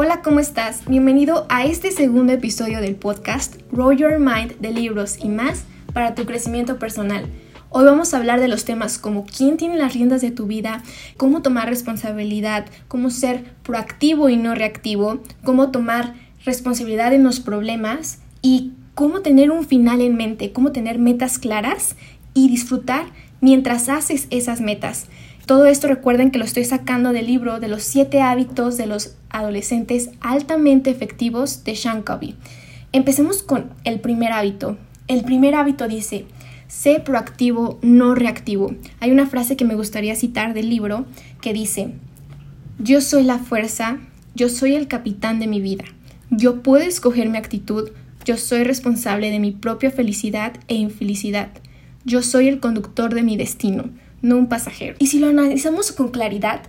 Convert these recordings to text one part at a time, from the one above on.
Hola, ¿cómo estás? Bienvenido a este segundo episodio del podcast Roll Your Mind de libros y más para tu crecimiento personal. Hoy vamos a hablar de los temas como quién tiene las riendas de tu vida, cómo tomar responsabilidad, cómo ser proactivo y no reactivo, cómo tomar responsabilidad en los problemas y cómo tener un final en mente, cómo tener metas claras y disfrutar mientras haces esas metas. Todo esto recuerden que lo estoy sacando del libro de los siete hábitos de los adolescentes altamente efectivos de Sean Covey. Empecemos con el primer hábito. El primer hábito dice, sé proactivo, no reactivo. Hay una frase que me gustaría citar del libro que dice, yo soy la fuerza, yo soy el capitán de mi vida. Yo puedo escoger mi actitud, yo soy responsable de mi propia felicidad e infelicidad. Yo soy el conductor de mi destino no un pasajero. Y si lo analizamos con claridad,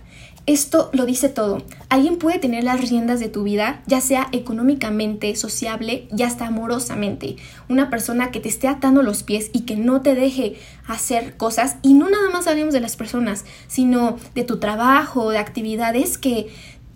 esto lo dice todo. Alguien puede tener las riendas de tu vida, ya sea económicamente, sociable y hasta amorosamente. Una persona que te esté atando los pies y que no te deje hacer cosas. Y no nada más hablemos de las personas, sino de tu trabajo, de actividades que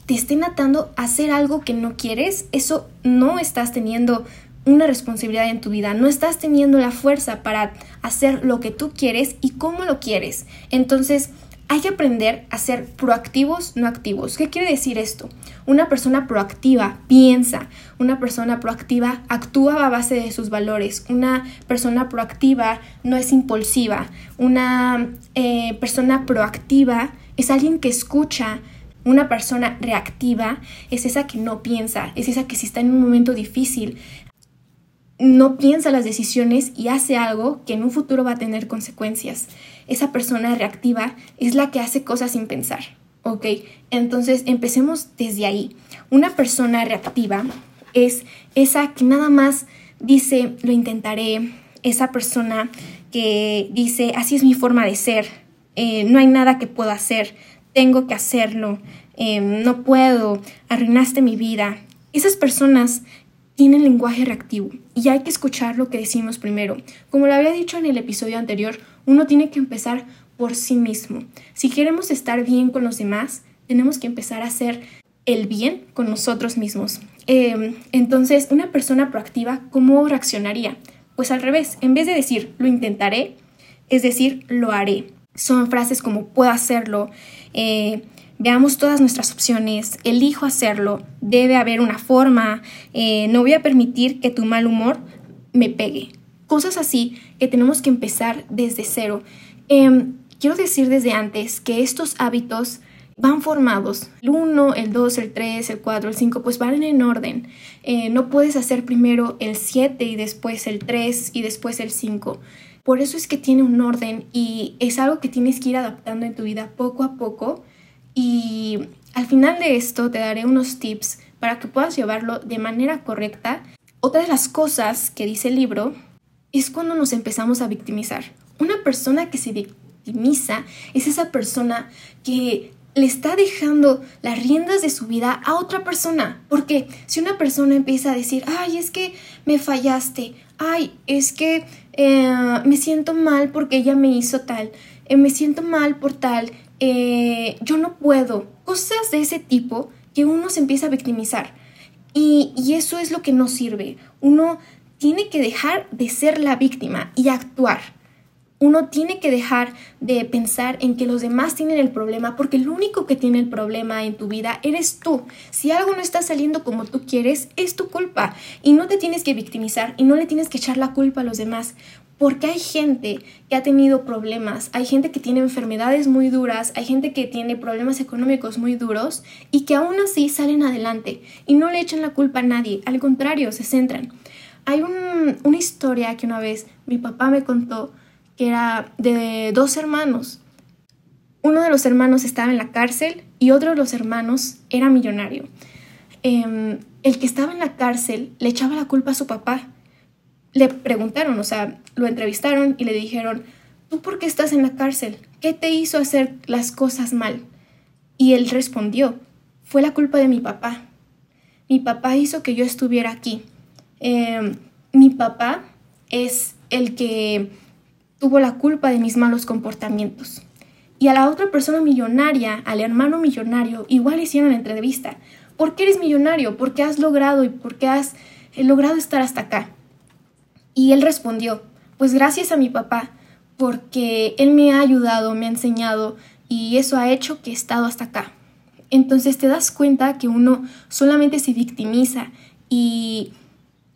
te estén atando a hacer algo que no quieres. Eso no estás teniendo una responsabilidad en tu vida, no estás teniendo la fuerza para hacer lo que tú quieres y cómo lo quieres. Entonces, hay que aprender a ser proactivos, no activos. ¿Qué quiere decir esto? Una persona proactiva piensa, una persona proactiva actúa a base de sus valores, una persona proactiva no es impulsiva, una eh, persona proactiva es alguien que escucha, una persona reactiva es esa que no piensa, es esa que si está en un momento difícil no piensa las decisiones y hace algo que en un futuro va a tener consecuencias. Esa persona reactiva es la que hace cosas sin pensar. ¿Ok? Entonces empecemos desde ahí. Una persona reactiva es esa que nada más dice, lo intentaré. Esa persona que dice, así es mi forma de ser. Eh, no hay nada que pueda hacer. Tengo que hacerlo. Eh, no puedo. Arruinaste mi vida. Esas personas tienen lenguaje reactivo y hay que escuchar lo que decimos primero. Como lo había dicho en el episodio anterior, uno tiene que empezar por sí mismo. Si queremos estar bien con los demás, tenemos que empezar a hacer el bien con nosotros mismos. Em, entonces, una persona proactiva, ¿cómo reaccionaría? Pues al revés, en vez de decir lo intentaré, es decir, lo haré. Son frases como puedo hacerlo, eh, veamos todas nuestras opciones, elijo hacerlo, debe haber una forma, eh, no voy a permitir que tu mal humor me pegue. Cosas así que tenemos que empezar desde cero. Em, quiero decir desde antes que estos hábitos van formados. El 1, el 2, el 3, el 4, el 5, pues van en orden. Eh, no puedes hacer primero el 7 y después el 3 y después el 5. Por eso es que tiene un orden y es algo que tienes que ir adaptando en tu vida poco a poco y al final de esto te daré unos tips para que puedas llevarlo de manera correcta. Otra de las cosas que dice el libro es cuando nos empezamos a victimizar. Una persona que se victimiza es esa persona que le está dejando las riendas de su vida a otra persona. Porque si una persona empieza a decir, ay, es que me fallaste, ay, es que eh, me siento mal porque ella me hizo tal, eh, me siento mal por tal, eh, yo no puedo, cosas de ese tipo que uno se empieza a victimizar. Y, y eso es lo que no sirve. Uno tiene que dejar de ser la víctima y actuar. Uno tiene que dejar de pensar en que los demás tienen el problema porque el único que tiene el problema en tu vida eres tú. Si algo no está saliendo como tú quieres, es tu culpa y no te tienes que victimizar y no le tienes que echar la culpa a los demás porque hay gente que ha tenido problemas, hay gente que tiene enfermedades muy duras, hay gente que tiene problemas económicos muy duros y que aún así salen adelante y no le echan la culpa a nadie, al contrario, se centran. Hay una historia que una vez mi papá me contó que era de dos hermanos. Uno de los hermanos estaba en la cárcel y otro de los hermanos era millonario. Em, el que estaba en la cárcel le echaba la culpa a su papá le preguntaron, o sea, lo entrevistaron y le dijeron, ¿tú por qué estás en la cárcel? ¿Qué te hizo hacer las cosas mal? Y él respondió, fue la culpa de mi papá. Mi papá hizo que yo estuviera aquí. Em, mi papá es el que tuvo la culpa de mis malos comportamientos. Y a la otra persona millonaria, al hermano millonario, igual hicieron la entrevista. ¿por qué eres millonario? ¿Por qué has logrado y por qué has eh, logrado estar hasta acá? Y él respondió, pues gracias a mi papá, porque él me ha ayudado, me ha enseñado y eso ha hecho que he estado hasta acá. Entonces te das cuenta que uno solamente se victimiza y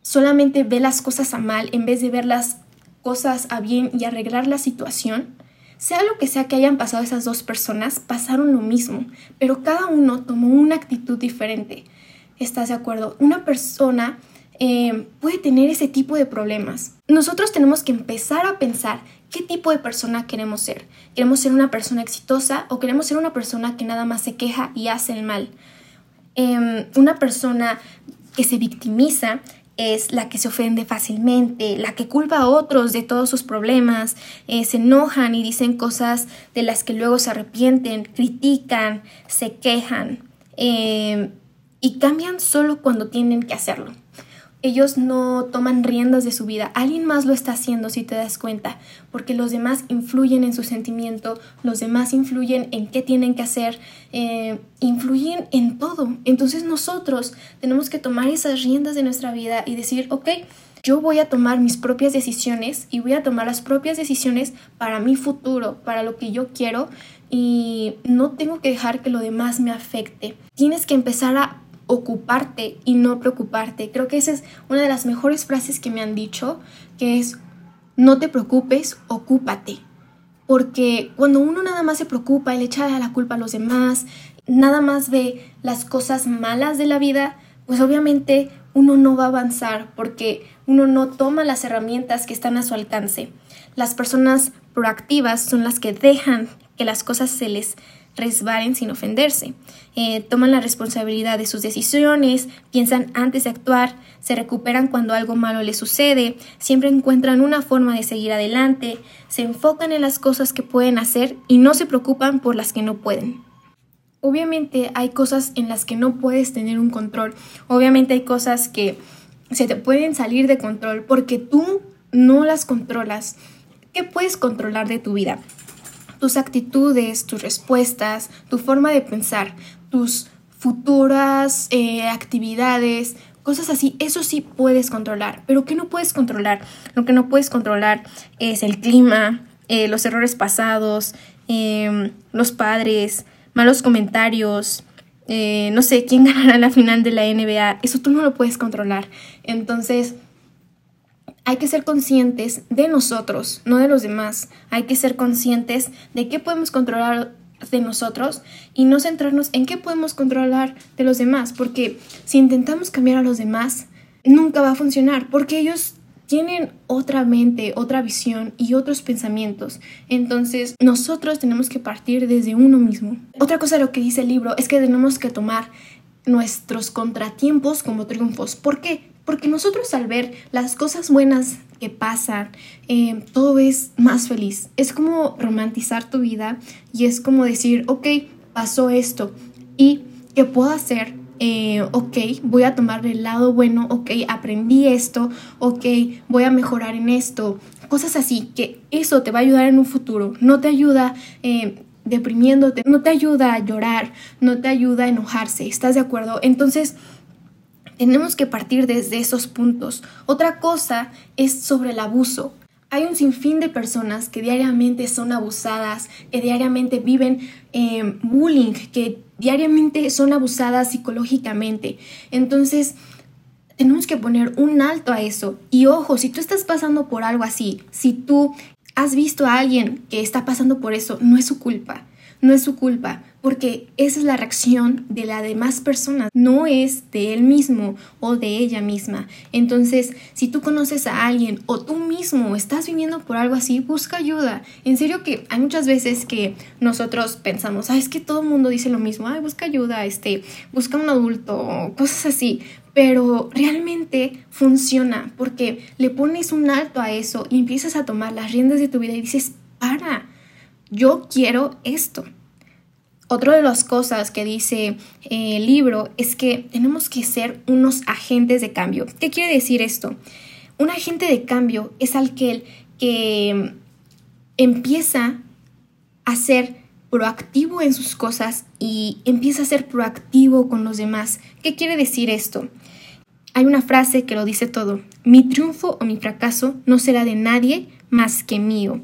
solamente ve las cosas a mal en vez de ver las cosas a bien y arreglar la situación. Sea lo que sea que hayan pasado esas dos personas, pasaron lo mismo, pero cada uno tomó una actitud diferente. ¿Estás de acuerdo? Una persona eh, puede tener ese tipo de problemas. Nosotros tenemos que empezar a pensar qué tipo de persona queremos ser. ¿Queremos ser una persona exitosa o queremos ser una persona que nada más se queja y hace el mal? Em, una persona que se victimiza es la que se ofende fácilmente, la que culpa a otros de todos sus problemas, eh, se enojan y dicen cosas de las que luego se arrepienten, critican, se quejan em, y cambian solo cuando tienen que hacerlo ellos no toman riendas de su vida. Alguien más lo está haciendo si te das cuenta, porque los demás influyen en su sentimiento, los demás influyen en qué tienen que hacer, eh, influyen en todo. Entonces nosotros tenemos que tomar esas riendas de nuestra vida y decir, ok, yo voy a tomar mis propias decisiones y voy a tomar las propias decisiones para mi futuro, para lo que yo quiero y no tengo que dejar que lo demás me afecte. Tienes que empezar a ocuparte y no preocuparte. Creo que esa es una de las mejores frases que me han dicho, que es, no te preocupes, ocúpate. Porque cuando uno nada más se preocupa y le echa la culpa a los demás, nada más ve las cosas malas de la vida, pues obviamente uno no va a avanzar porque uno no toma las herramientas que están a su alcance. Las personas proactivas son las que dejan que las cosas se les resbalen sin ofenderse. Eh, toman la responsabilidad de sus decisiones, piensan antes de actuar, se recuperan cuando algo malo les sucede, siempre encuentran una forma de seguir adelante, se enfocan en las cosas que pueden hacer y no se preocupan por las que no pueden. Obviamente hay cosas en las que no puedes tener un control, obviamente hay cosas que se te pueden salir de control porque tú no las controlas. ¿Qué puedes controlar de tu vida? Tus actitudes, tus respuestas, tu forma de pensar, tus futuras eh, actividades, cosas así, eso sí puedes controlar, pero ¿qué no puedes controlar? Lo que no puedes controlar es el clima, eh, los errores pasados, em, los padres, malos comentarios, eh, no sé, quién ganará la final de la NBA, eso tú no lo puedes controlar. Entonces, hay que ser conscientes de nosotros, no de los demás. Hay que ser conscientes de qué podemos controlar de nosotros y no centrarnos en qué podemos controlar de los demás, porque si intentamos cambiar a los demás, nunca va a funcionar, porque ellos tienen otra mente, otra visión y otros pensamientos. Entonces, nosotros tenemos que partir desde uno mismo. Otra cosa de lo que dice el libro es que tenemos que tomar nuestros contratiempos como triunfos. ¿Por qué? Porque nosotros al ver las cosas buenas que pasan, eh, todo es más feliz. Es como romantizar tu vida y es como decir, ok, pasó esto y ¿qué puedo hacer? Eh, ok, voy a tomar el lado bueno, ok, aprendí esto, ok, voy a mejorar en esto. Cosas así, que eso te va a ayudar en un futuro. No te ayuda eh, deprimiéndote, no te ayuda a llorar, no te ayuda a enojarse. ¿Estás de acuerdo? Entonces, tenemos que partir desde esos puntos. Otra cosa es sobre el abuso. Hay un sinfín de personas que diariamente son abusadas, que diariamente viven eh, bullying, que diariamente son abusadas psicológicamente. Entonces, tenemos que poner un alto a eso. Y ojo, si tú estás pasando por algo así, si tú has visto a alguien que está pasando por eso, no es su culpa no es su culpa, porque esa es la reacción de la demás personas, no es de él mismo o de ella misma. Entonces, si tú conoces a alguien o tú mismo estás viviendo por algo así, busca ayuda. En serio que hay muchas veces que nosotros pensamos, ah, es que todo el mundo dice lo mismo, ay, busca ayuda, este, busca un adulto, cosas así. Pero realmente funciona porque le pones un alto a eso y empiezas a tomar las riendas de tu vida y dices, para, yo quiero esto. Otra de las cosas que dice eh, el libro es que tenemos que ser unos agentes de cambio. ¿Qué quiere decir esto? Un agente de cambio es aquel que empieza a hacer proactivo en sus cosas y empieza a ser proactivo con los demás. ¿Qué quiere decir esto? Hay una frase que lo dice todo. Mi triunfo o mi fracaso no será de nadie más que mío.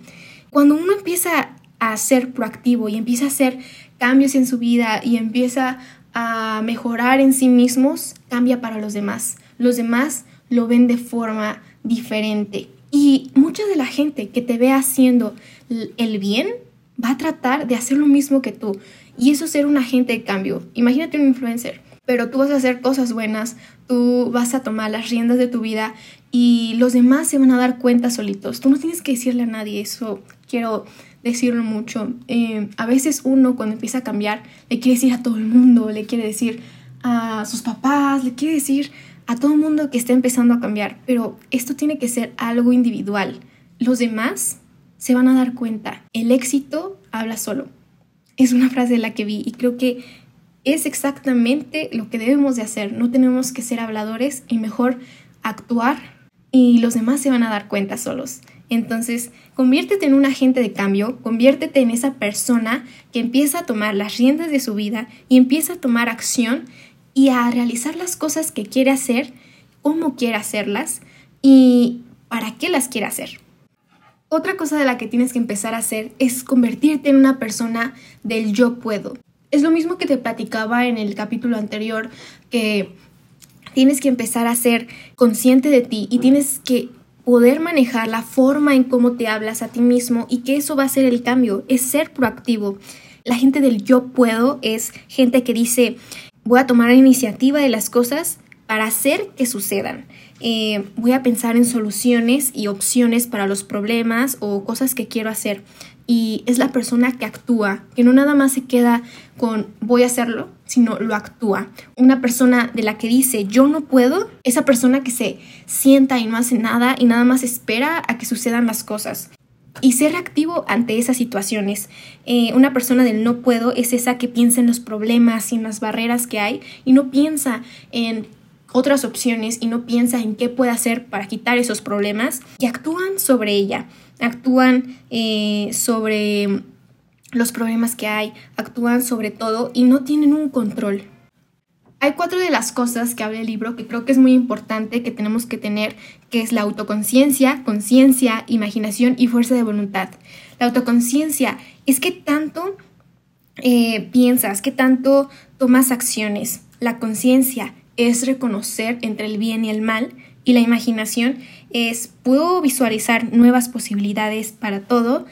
Cuando uno empieza a ser proactivo y empieza a hacer cambios en su vida y empieza a mejorar en sí mismos, cambia para los demás. Los demás lo ven de forma diferente. Y mucha de la gente que te ve haciendo el bien va a tratar de hacer lo mismo que tú. Y eso es ser un agente de cambio. Imagínate un influencer, pero tú vas a hacer cosas buenas, tú vas a tomar las riendas de tu vida y los demás se van a dar cuenta solitos. Tú no tienes que decirle a nadie eso. Quiero decirlo mucho. Eh, a veces uno cuando empieza a cambiar le quiere decir a todo el mundo, le quiere decir a sus papás, le quiere decir a todo el mundo que está empezando a cambiar, pero esto tiene que ser algo individual. Los demás se van a dar cuenta. El éxito habla solo. Es una frase de la que vi y creo que es exactamente lo que debemos de hacer. No tenemos que ser habladores y mejor actuar y los demás se van a dar cuenta solos. Entonces, conviértete en un agente de cambio, conviértete en esa persona que empieza a tomar las riendas de su vida y empieza a tomar acción y a realizar las cosas que quiere hacer, cómo quiere hacerlas y para qué las quiere hacer. Otra cosa de la que tienes que empezar a hacer es convertirte en una persona del yo puedo. Es lo mismo que te platicaba en el capítulo anterior, que tienes que empezar a ser consciente de ti y tienes que poder manejar la forma en cómo te hablas a ti mismo y que eso va a ser el cambio, es ser proactivo. La gente del yo puedo es gente que dice, voy a tomar la iniciativa de las cosas para hacer que sucedan. Eh, voy a pensar en soluciones y opciones para los problemas o cosas que quiero hacer. Y es la persona que actúa, que no nada más se queda con voy a hacerlo, sino lo actúa. Una persona de la que dice yo no puedo, esa persona que se sienta y no hace nada y nada más espera a que sucedan las cosas y ser reactivo ante esas situaciones. Eh, una persona del no puedo es esa que piensa en los problemas y en las barreras que hay y no piensa en otras opciones y no piensa en qué puede hacer para quitar esos problemas y actúan sobre ella, actúan eh, sobre los problemas que hay, actúan sobre todo y no tienen un control. Hay cuatro de las cosas que habla el libro que creo que es muy importante que tenemos que tener, que es la autoconciencia, conciencia, imaginación y fuerza de voluntad. La autoconciencia es que tanto eh, piensas, que tanto tomas acciones. La conciencia es reconocer entre el bien y el mal y la imaginación es puedo visualizar nuevas posibilidades para todo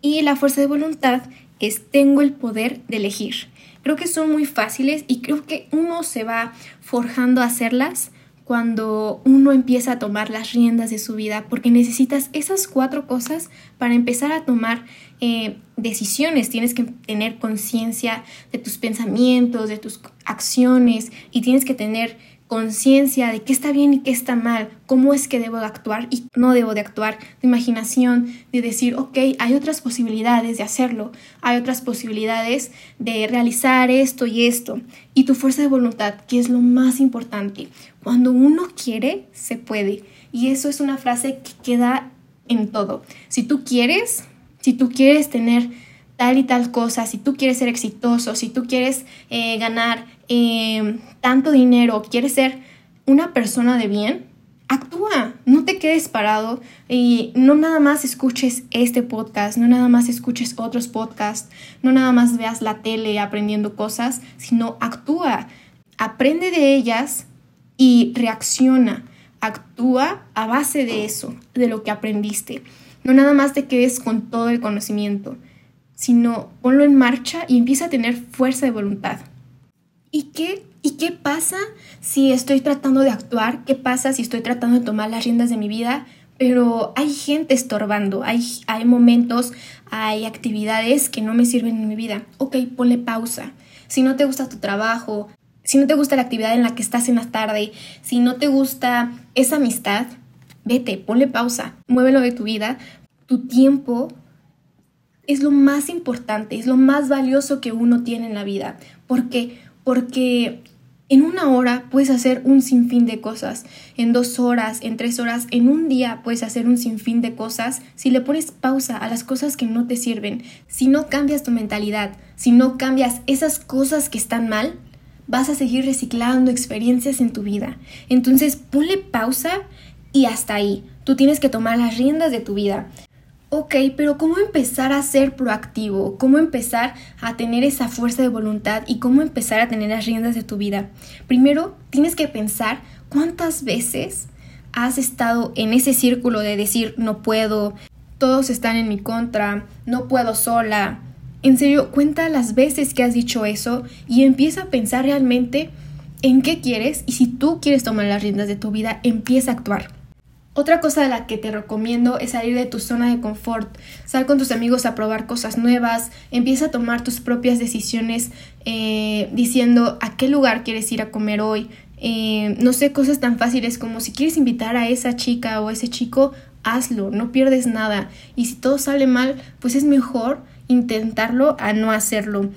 y la fuerza de voluntad es tengo el poder de elegir. Creo que son muy fáciles y creo que uno se va forjando a hacerlas cuando uno empieza a tomar las riendas de su vida, porque necesitas esas cuatro cosas para empezar a tomar eh, decisiones. Tienes que tener conciencia de tus pensamientos, de tus acciones y tienes que tener conciencia de qué está bien y qué está mal, cómo es que debo de actuar y no debo de actuar, de imaginación, de decir, ok, hay otras posibilidades de hacerlo, hay otras posibilidades de realizar esto y esto, y tu fuerza de voluntad, que es lo más importante. Cuando uno quiere, se puede, y eso es una frase que queda en todo. Si tú quieres, si tú quieres tener tal y tal cosa, si tú quieres ser exitoso, si tú quieres eh, ganar eh, tanto dinero, quieres ser una persona de bien, actúa, no te quedes parado y no nada más escuches este podcast, no nada más escuches otros podcasts, no nada más veas la tele aprendiendo cosas, sino actúa, aprende de ellas y reacciona, actúa a base de eso, de lo que aprendiste. No nada más te quedes con todo el conocimiento sino ponlo en marcha y empieza a tener fuerza de voluntad. ¿Y qué? ¿Y qué pasa si estoy tratando de actuar? ¿Qué pasa si estoy tratando de tomar las riendas de mi vida? Pero hay gente estorbando, hay, hay momentos, hay actividades que no me sirven en mi vida. Ok, ponle pausa. Si no te gusta tu trabajo, si no te gusta la actividad en la que estás en la tarde, si no te gusta esa amistad, vete, ponle pausa, muévelo de tu vida. Tu tiempo es lo más importante, es lo más valioso que uno tiene en la vida. ¿Por qué? Porque En una hora puedes hacer un sinfín de cosas, en dos horas, en tres horas, en un día puedes hacer un sinfín de cosas si le pones pausa a las cosas que no te sirven, si no cambias tu mentalidad, si no cambias esas cosas que están mal, vas a seguir reciclando experiencias en tu vida. Entonces ponle pausa y hasta ahí. Tú tienes que tomar las riendas de tu vida. Ok, pero ¿cómo empezar a ser proactivo? ¿Cómo empezar a tener esa fuerza de voluntad y cómo empezar a tener las riendas de tu vida? Primero, tienes que pensar cuántas veces has estado en ese círculo de decir no puedo, todos están en mi contra, no puedo sola. En serio, cuenta las veces que has dicho eso y empieza a pensar realmente en qué quieres y si tú quieres tomar las riendas de tu vida, empieza a actuar. Otra cosa de la que te recomiendo es salir de tu zona de confort, sal con tus amigos a probar cosas nuevas, empieza a tomar tus propias decisiones eh, diciendo a qué lugar quieres ir a comer hoy, eh, no sé, cosas tan fáciles como si quieres invitar a esa chica o ese chico, hazlo, no pierdes nada y si todo sale mal, pues es mejor intentarlo a no hacerlo.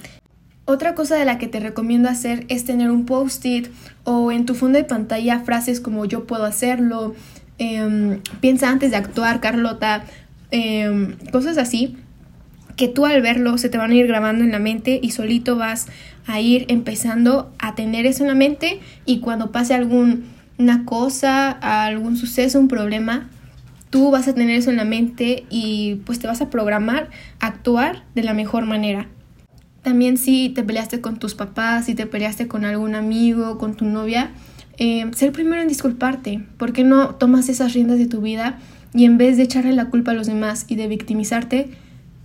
Otra cosa de la que te recomiendo hacer es tener un post-it o en tu fondo de pantalla frases como yo puedo hacerlo, Em, piensa antes de actuar, Carlota, em, cosas así, que tú al verlo se te van a ir grabando en la mente y solito vas a ir empezando a tener eso en la mente y cuando pase alguna cosa, algún suceso, un problema, tú vas a tener eso en la mente y pues te vas a programar a actuar de la mejor manera. También si te peleaste con tus papás, si te peleaste con algún amigo, con tu novia, eh, ser primero en disculparte. ¿Por qué no tomas esas riendas de tu vida y en vez de echarle la culpa a los demás y de victimizarte,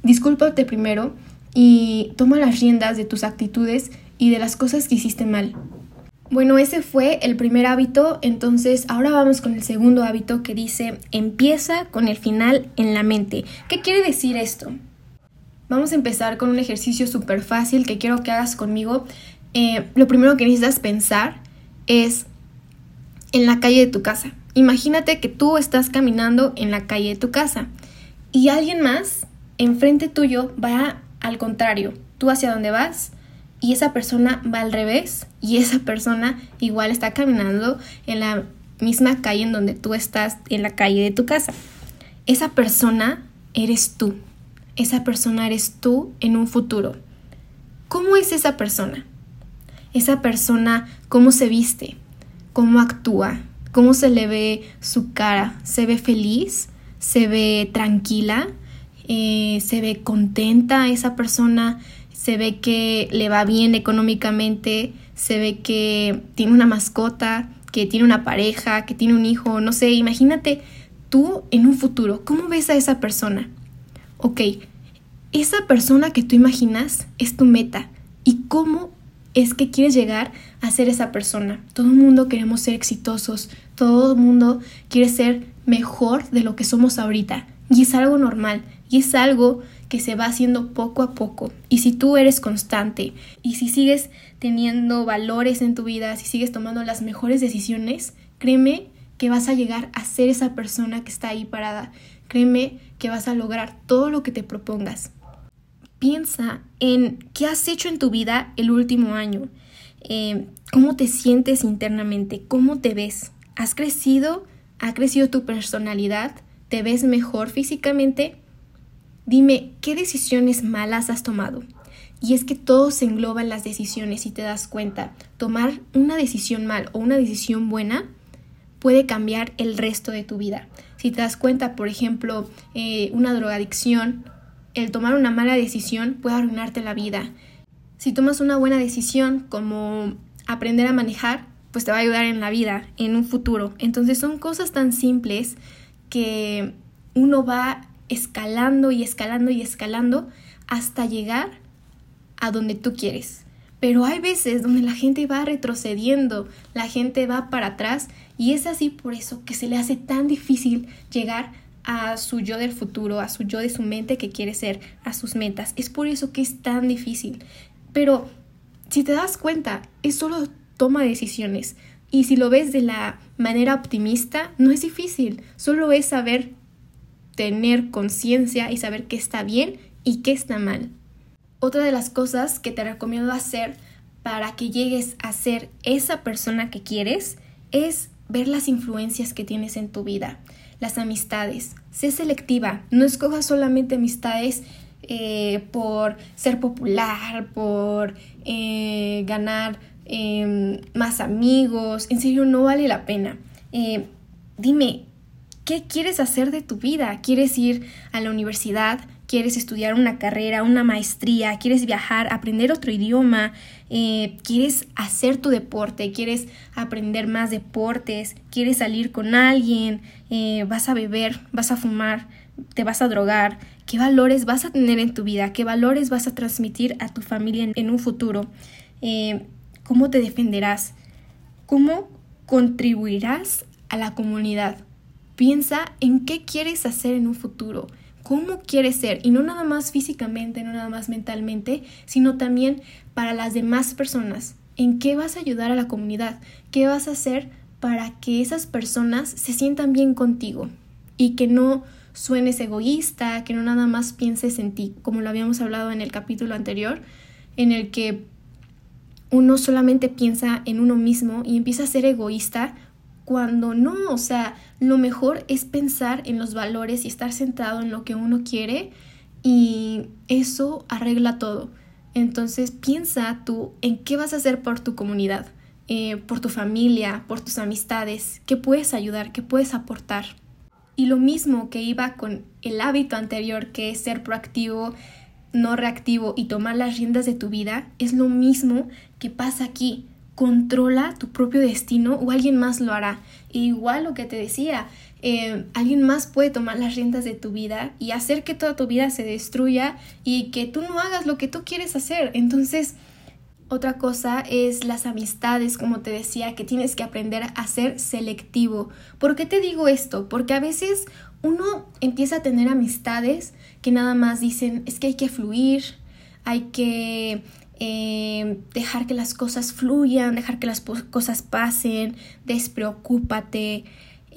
discúlpate primero y toma las riendas de tus actitudes y de las cosas que hiciste mal? Bueno, ese fue el primer hábito, entonces ahora vamos con el segundo hábito que dice empieza con el final en la mente. ¿Qué quiere decir esto? Vamos a empezar con un ejercicio súper fácil que quiero que hagas conmigo. Eh, lo primero que necesitas pensar es en la calle de tu casa. Imagínate que tú estás caminando en la calle de tu casa y alguien más enfrente tuyo va al contrario, tú hacia dónde vas y esa persona va al revés y esa persona igual está caminando en la misma calle en donde tú estás, en la calle de tu casa. Esa persona eres tú. Esa persona eres tú en un futuro. ¿Cómo es esa persona? Esa persona, ¿cómo se viste? Cómo actúa, cómo se le ve su cara. ¿Se ve feliz? ¿Se ve tranquila? Eh, ¿Se ve contenta esa persona? ¿Se ve que le va bien económicamente? ¿Se ve que tiene una mascota? ¿Que tiene una pareja? ¿Que tiene un hijo? No sé, imagínate tú en un futuro, ¿cómo ves a esa persona? Ok, esa persona que tú imaginas es tu meta. ¿Y cómo es que quieres llegar a ser esa persona. Todo el mundo queremos ser exitosos, todo el mundo quiere ser mejor de lo que somos ahorita. Y es algo normal, y es algo que se va haciendo poco a poco. Y si tú eres constante, y si sigues teniendo valores en tu vida, si sigues tomando las mejores decisiones, créeme que vas a llegar a ser esa persona que está ahí parada. Créeme que vas a lograr todo lo que te propongas. Piensa en qué has hecho en tu vida el último año, eh, cómo te sientes internamente, cómo te ves. ¿Has crecido? ¿Ha crecido tu personalidad? ¿Te ves mejor físicamente? Dime, ¿qué decisiones malas has tomado? Y es que todo se engloba en las decisiones si te das cuenta. Tomar una decisión mal o una decisión buena puede cambiar el resto de tu vida. Si te das cuenta, por ejemplo, eh, una drogadicción el tomar una mala decisión puede arruinarte la vida. Si tomas una buena decisión como aprender a manejar, pues te va a ayudar en la vida, en un futuro. Entonces son cosas tan simples que uno va escalando y escalando y escalando hasta llegar a donde tú quieres. Pero hay veces donde la gente va retrocediendo, la gente va para atrás y es así por eso que se le hace tan difícil llegar a su yo del futuro, a su yo de su mente que quiere ser, a sus metas. Es por eso que es tan difícil. Pero si te das cuenta, es solo toma decisiones. Y si lo ves de la manera optimista, no es difícil. Solo es saber tener conciencia y saber qué está bien y qué está mal. Otra de las cosas que te recomiendo hacer para que llegues a ser esa persona que quieres es ver las influencias que tienes en tu vida, las amistades. Sé selectiva, no escojas solamente amistades eh, por ser popular, por eh, ganar em, más amigos. En serio, no vale la pena. Eh, dime, ¿qué quieres hacer de tu vida? ¿Quieres ir a la universidad? quieres estudiar una carrera, una maestría, quieres viajar, aprender otro idioma, eh, quieres hacer tu deporte, quieres aprender más deportes, quieres salir con alguien, eh, vas a beber, vas a fumar, te vas a drogar, qué valores vas a tener en tu vida, qué valores vas a transmitir a tu familia en, un futuro, eh, cómo te defenderás, cómo contribuirás a la comunidad. Piensa en qué quieres hacer en un futuro cómo quieres ser y no nada más físicamente, no nada más mentalmente, sino también para las demás personas. ¿En qué vas a ayudar a la comunidad? ¿Qué vas a hacer para que esas personas se sientan bien contigo y que no suenes egoísta, que no nada más pienses en ti, como lo habíamos hablado en el capítulo anterior, en el que uno solamente piensa en uno mismo y empieza a ser egoísta cuando no, o sea, lo mejor es pensar en los valores y estar centrado en lo que uno quiere y eso arregla todo. Entonces piensa tú en qué vas a hacer por tu comunidad, eh, por tu familia, por tus amistades, qué puedes ayudar, qué puedes aportar. Y lo mismo que iba con el hábito anterior, que es ser proactivo, no reactivo y tomar las riendas de tu vida, es lo mismo que pasa aquí controla tu propio destino o alguien más lo hará. igual lo que te decía, eh, alguien más puede tomar las riendas de tu vida y hacer que toda tu vida se destruya y que tú no hagas lo que tú quieres hacer. Entonces, otra cosa es las amistades, como te decía, que tienes que aprender a ser selectivo. ¿Por qué te digo esto? Porque a veces uno empieza a tener amistades que nada más dicen es que hay que fluir, hay que eh, dejar que las cosas fluyan, dejar que las cosas pasen, despreocúpate,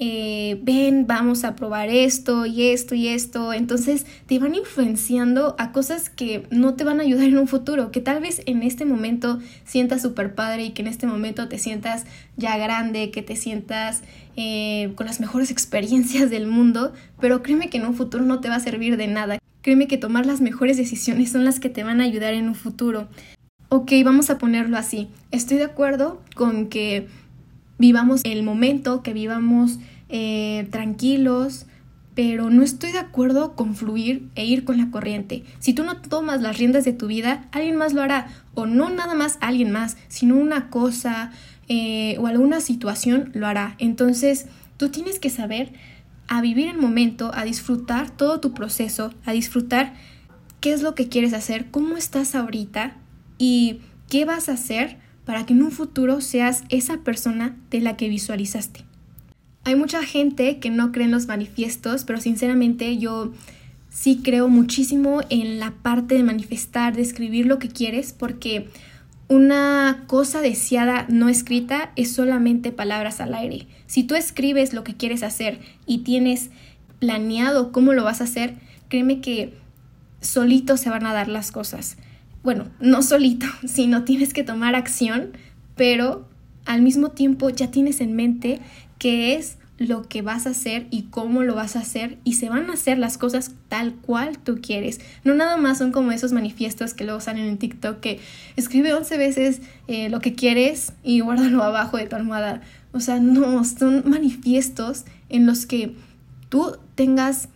eh, ven, vamos a probar esto y esto y esto. Entonces te van influenciando a cosas que no te van a ayudar en un futuro, que tal vez en este momento sientas súper padre y que en este momento te sientas ya grande, que te sientas eh, con las mejores experiencias del mundo, pero créeme que en un futuro no te va a servir de nada. Créeme que tomar las mejores decisiones son las que te van a ayudar en un futuro. Ok, vamos a ponerlo así. Estoy de acuerdo con que vivamos el momento, que vivamos eh, tranquilos, pero no estoy de acuerdo con fluir e ir con la corriente. Si tú no tomas las riendas de tu vida, alguien más lo hará. O no nada más alguien más, sino una cosa eh, o alguna situación lo hará. Entonces, tú tienes que saber a vivir el momento, a disfrutar todo tu proceso, a disfrutar qué es lo que quieres hacer, cómo estás ahorita y qué vas a hacer para que en un futuro seas esa persona de la que visualizaste. Hay mucha gente que no cree en los manifiestos, pero sinceramente yo sí creo muchísimo en la parte de manifestar, de escribir lo que quieres, porque una cosa deseada no escrita es solamente palabras al aire. Si tú escribes lo que quieres hacer y tienes planeado cómo lo vas a hacer, créeme que solito se van a dar las cosas. Bueno, no solito, sino tienes que tomar acción, pero al mismo tiempo ya tienes en mente qué es lo que vas a hacer y cómo lo vas a hacer y se van a hacer las cosas tal cual tú quieres. No nada más son como esos manifiestos que luego salen en TikTok que escribe 11 veces eh, lo que quieres y guárdalo abajo de tu almohada. O sea, no, son manifiestos en los que tú tengas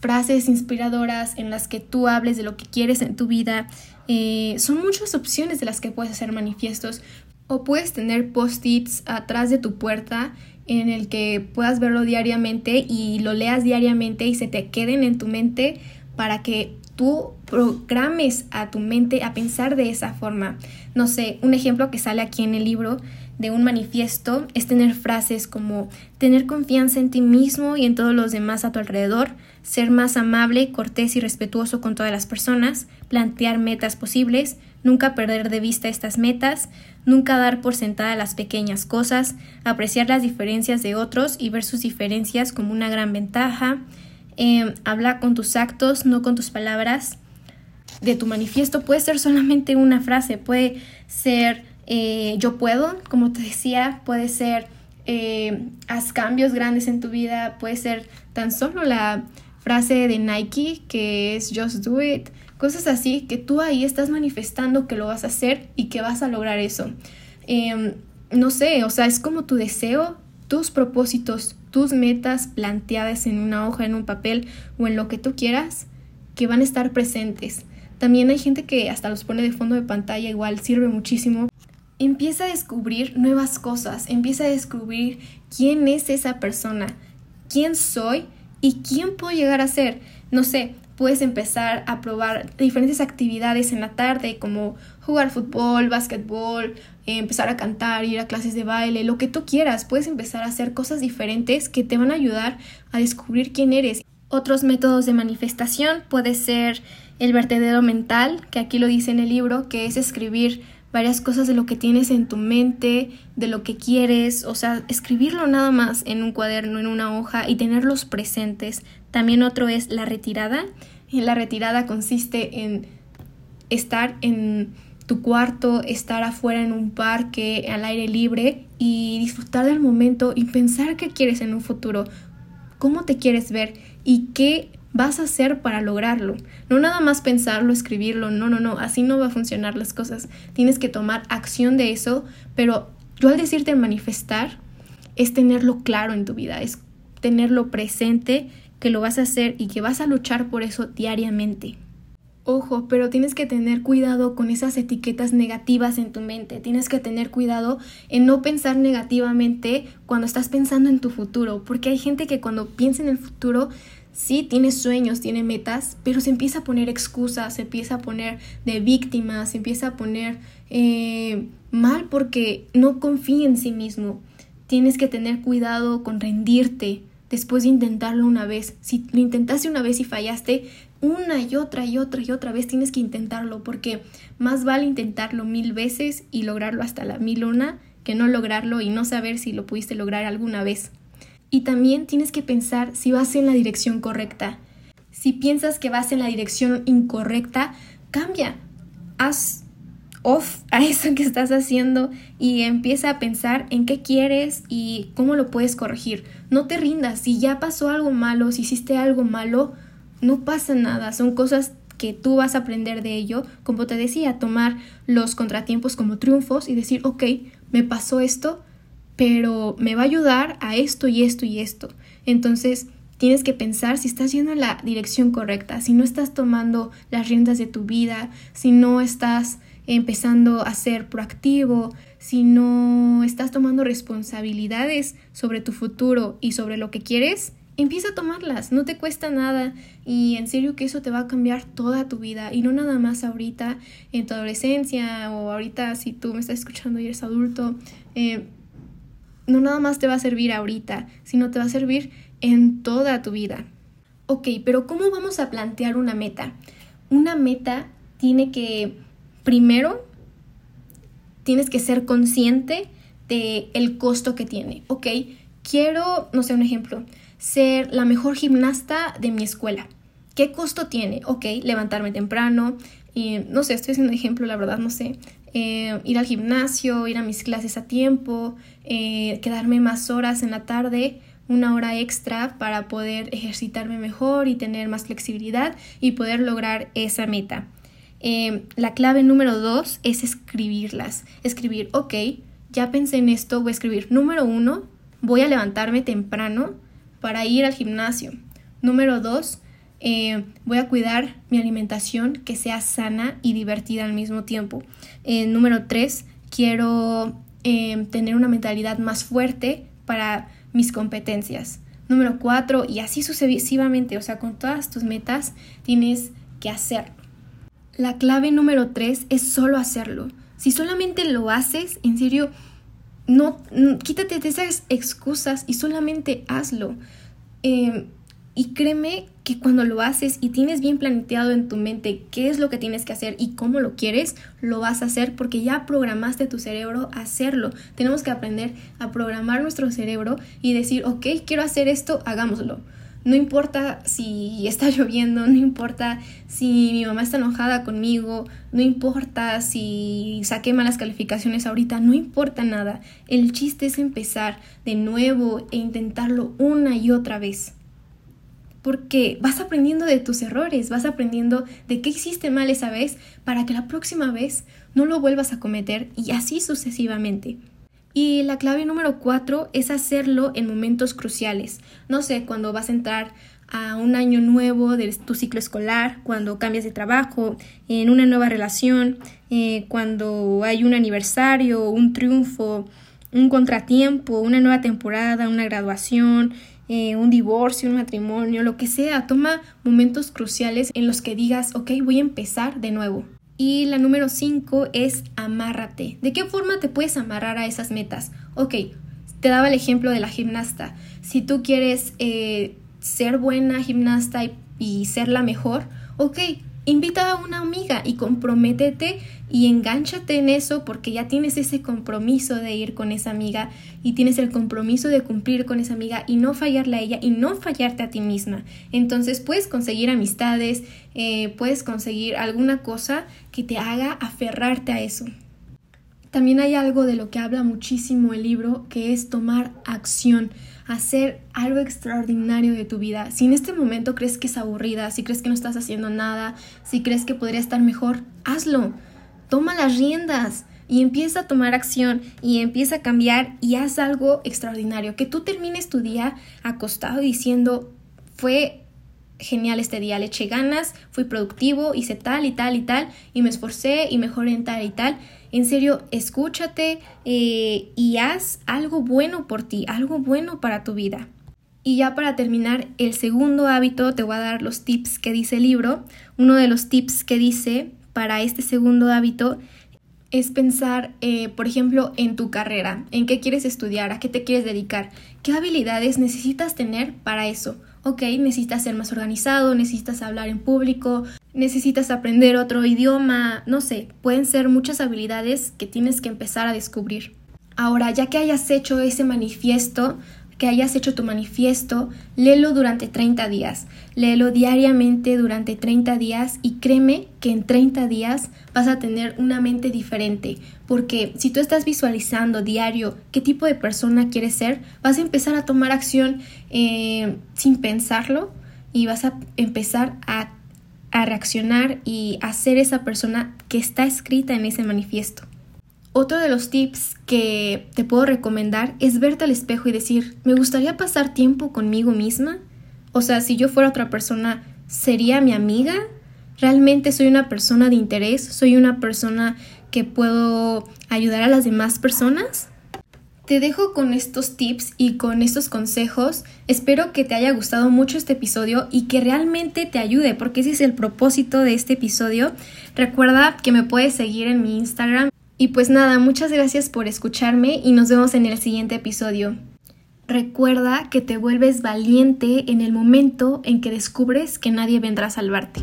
frases inspiradoras, en las que tú hables de lo que quieres en tu vida. Eh, son muchas opciones de las que puedes hacer manifiestos. O puedes tener post-its atrás de tu puerta en el que puedas verlo diariamente y lo leas diariamente y se te queden en tu mente para que tú programes a tu mente a pensar de esa forma. No sé, un ejemplo que sale aquí en el libro de un manifiesto es tener frases como tener confianza en ti mismo y en todos los demás a tu alrededor, ser más amable, cortés y respetuoso con todas las personas, plantear metas posibles, nunca perder de vista estas metas, nunca dar por sentada las pequeñas cosas, apreciar las diferencias de otros y ver sus diferencias como una gran ventaja, eh, habla con tus actos, no con tus palabras. De tu manifiesto puede ser solamente una frase, puede ser eh, yo puedo, como te decía, puede ser eh, haz cambios grandes en tu vida, puede ser tan solo la frase de Nike que es just do it, cosas así que tú ahí estás manifestando que lo vas a hacer y que vas a lograr eso. Em, no sé, o sea, es como tu deseo, tus propósitos, tus metas planteadas en una hoja, en un papel o en lo que tú quieras, que van a estar presentes. También hay gente que hasta los pone de fondo de pantalla, igual sirve muchísimo. Empieza a descubrir nuevas cosas, empieza a descubrir quién es esa persona, quién soy y quién puedo llegar a ser. No sé, puedes empezar a probar diferentes actividades en la tarde como jugar fútbol, básquetbol, empezar a cantar, ir a clases de baile, lo que tú quieras. Puedes empezar a hacer cosas diferentes que te van a ayudar a descubrir quién eres. Otros métodos de manifestación puede ser el vertedero mental, que aquí lo dice en el libro, que es escribir varias cosas de lo que tienes en tu mente, de lo que quieres, o sea, escribirlo nada más en un cuaderno, en una hoja y tenerlos presentes. También otro es la retirada. La retirada consiste en estar en tu cuarto, estar afuera en un parque, al aire libre y disfrutar del momento y pensar qué quieres en un futuro, cómo te quieres ver y qué vas a hacer para lograrlo. No nada más pensarlo, escribirlo, no, no, no, así no va a funcionar las cosas. Tienes que tomar acción de eso, pero yo al decirte manifestar es tenerlo claro en tu vida, es tenerlo presente, que lo vas a hacer y que vas a luchar por eso diariamente. Ojo, pero tienes que tener cuidado con esas etiquetas negativas en tu mente. Tienes que tener cuidado en no pensar negativamente cuando estás pensando en tu futuro, porque hay gente que cuando piensa en el futuro sí tiene sueños, tiene metas, pero se empieza a poner excusas, se empieza a poner de víctima, se empieza a poner eh, mal porque no confía en sí mismo. Tienes que tener cuidado con rendirte después de intentarlo una vez. Si lo intentaste una vez y fallaste, una y otra y otra y otra vez tienes que intentarlo porque más vale intentarlo mil veces y lograrlo hasta la mil una que no lograrlo y no saber si lo pudiste lograr alguna vez. Y también tienes que pensar si vas en la dirección correcta. Si piensas que vas en la dirección incorrecta, cambia. Haz off a eso que estás haciendo y empieza a pensar en qué quieres y cómo lo puedes corregir. No te rindas. Si ya pasó algo malo, si hiciste algo malo, no pasa nada. Son cosas que tú vas a aprender de ello. Como te decía, tomar los contratiempos como triunfos y decir, ok, me pasó esto, pero me va a ayudar a esto y esto y esto. Entonces, tienes que pensar si estás yendo en la dirección correcta, si no estás tomando las riendas de tu vida, si no estás empezando a ser proactivo, si no estás tomando responsabilidades sobre tu futuro y sobre lo que quieres, empieza a tomarlas, no te cuesta nada y en serio que eso te va a cambiar toda tu vida y no nada más ahorita en tu adolescencia o ahorita si tú me estás escuchando y eres adulto. Eh, no nada más te va a servir ahorita, sino te va a servir en toda tu vida. Ok, pero ¿cómo vamos a plantear una meta? Una meta tiene que, primero, tienes que ser consciente de el costo que tiene. Ok, quiero, no sé, un ejemplo, ser la mejor gimnasta de mi escuela. ¿Qué costo tiene? Ok, levantarme temprano, y no sé, estoy haciendo un ejemplo, la verdad, no sé. Eh, ir al gimnasio, ir a mis clases a tiempo, eh, quedarme más horas en la tarde, una hora extra para poder ejercitarme mejor y tener más flexibilidad y poder lograr esa meta. Eh, la clave número dos es escribirlas. Escribir, ok, ya pensé en esto, voy a escribir. Número uno, voy a levantarme temprano para ir al gimnasio. Número dos, eh, voy a cuidar mi alimentación que sea sana y divertida al mismo tiempo. Eh, número tres, quiero eh, tener una mentalidad más fuerte para mis competencias. Número cuatro, y así sucesivamente, o sea, con todas tus metas tienes que hacerlo. La clave número tres es solo hacerlo. Si solamente lo haces, en serio, no, quítate de esas excusas y solamente hazlo. Y créeme que cuando lo haces y tienes bien planteado en tu mente qué es lo que tienes que hacer y cómo lo quieres, lo vas a hacer porque ya programaste tu cerebro a hacerlo. Tenemos que aprender a programar nuestro cerebro y decir, ok, quiero hacer esto, hagámoslo. No importa si está lloviendo, no importa si mi mamá está enojada conmigo, no importa si saqué malas calificaciones ahorita, no importa nada. El chiste es empezar de nuevo e intentarlo una y otra vez. Porque vas aprendiendo de tus errores, vas aprendiendo de qué hiciste mal esa vez para que la próxima vez no lo vuelvas a cometer y así sucesivamente. Y la clave número cuatro es hacerlo en momentos cruciales. No sé, cuando vas a entrar a un año nuevo de tu ciclo escolar, cuando cambias de trabajo, en una nueva relación, eh, cuando hay un aniversario, un triunfo, un contratiempo, una nueva temporada, una graduación, eh, un divorcio, un matrimonio, lo que sea. Toma momentos cruciales en los que digas, ok, voy a empezar de nuevo. Y la número 5 es amárrate. ¿De qué forma te puedes amarrar a esas metas? Ok, te daba el ejemplo de la gimnasta. Si tú quieres eh, ser buena gimnasta y, y ser la mejor, ok, invita a una amiga y comprométete y engánchate en eso porque ya tienes ese compromiso de ir con esa amiga y tienes el compromiso de cumplir con esa amiga y no fallarle a ella y no fallarte a ti misma. Entonces puedes conseguir amistades, eh, puedes conseguir alguna cosa que te haga aferrarte a eso. También hay algo de lo que habla muchísimo el libro, que es tomar acción, hacer algo extraordinario de tu vida. Si en este momento crees que es aburrida, si crees que no estás haciendo nada, si crees que podría estar mejor, hazlo. Toma las riendas y empieza a tomar acción y empieza a cambiar y haz algo extraordinario. Que tú termines tu día acostado diciendo, fue genial este día, le eché ganas, fui productivo, hice tal y tal y tal y me esforcé y mejoré en tal y tal. En serio, escúchate eh, y haz algo bueno por ti, algo bueno para tu vida. Y ya para terminar, el segundo hábito, te voy a dar los tips que dice el libro. Uno de los tips que dice para este segundo hábito es pensar, eh, por ejemplo, en tu carrera, en qué quieres estudiar, a qué te quieres dedicar, qué habilidades necesitas tener para eso. Ok, necesitas ser más organizado, necesitas hablar en público, necesitas aprender otro idioma, no sé, pueden ser muchas habilidades que tienes que empezar a descubrir. Ahora, ya que hayas hecho ese manifiesto, que hayas hecho tu manifiesto, léelo durante 30 días. Léelo diariamente durante 30 días y créeme que en 30 días vas a tener una mente diferente. Porque si tú estás visualizando diario qué tipo de persona quieres ser, vas a empezar a tomar acción eh, sin pensarlo y vas a empezar a, a reaccionar y a ser esa persona que está escrita en ese manifiesto. Otro de los tips que te puedo recomendar es verte al espejo y decir, me gustaría pasar tiempo conmigo misma. O sea, si yo fuera otra persona, ¿sería mi amiga? ¿Realmente soy una persona de interés? ¿Soy una persona que puedo ayudar a las demás personas? Te dejo con estos tips y con estos consejos. Espero que te haya gustado mucho este episodio y que realmente te ayude, porque ese es el propósito de este episodio. Recuerda que me puedes seguir en mi Instagram y pues nada, muchas gracias por escucharme y nos vemos en el siguiente episodio. Recuerda que te vuelves valiente en el momento en que descubres que nadie vendrá a salvarte.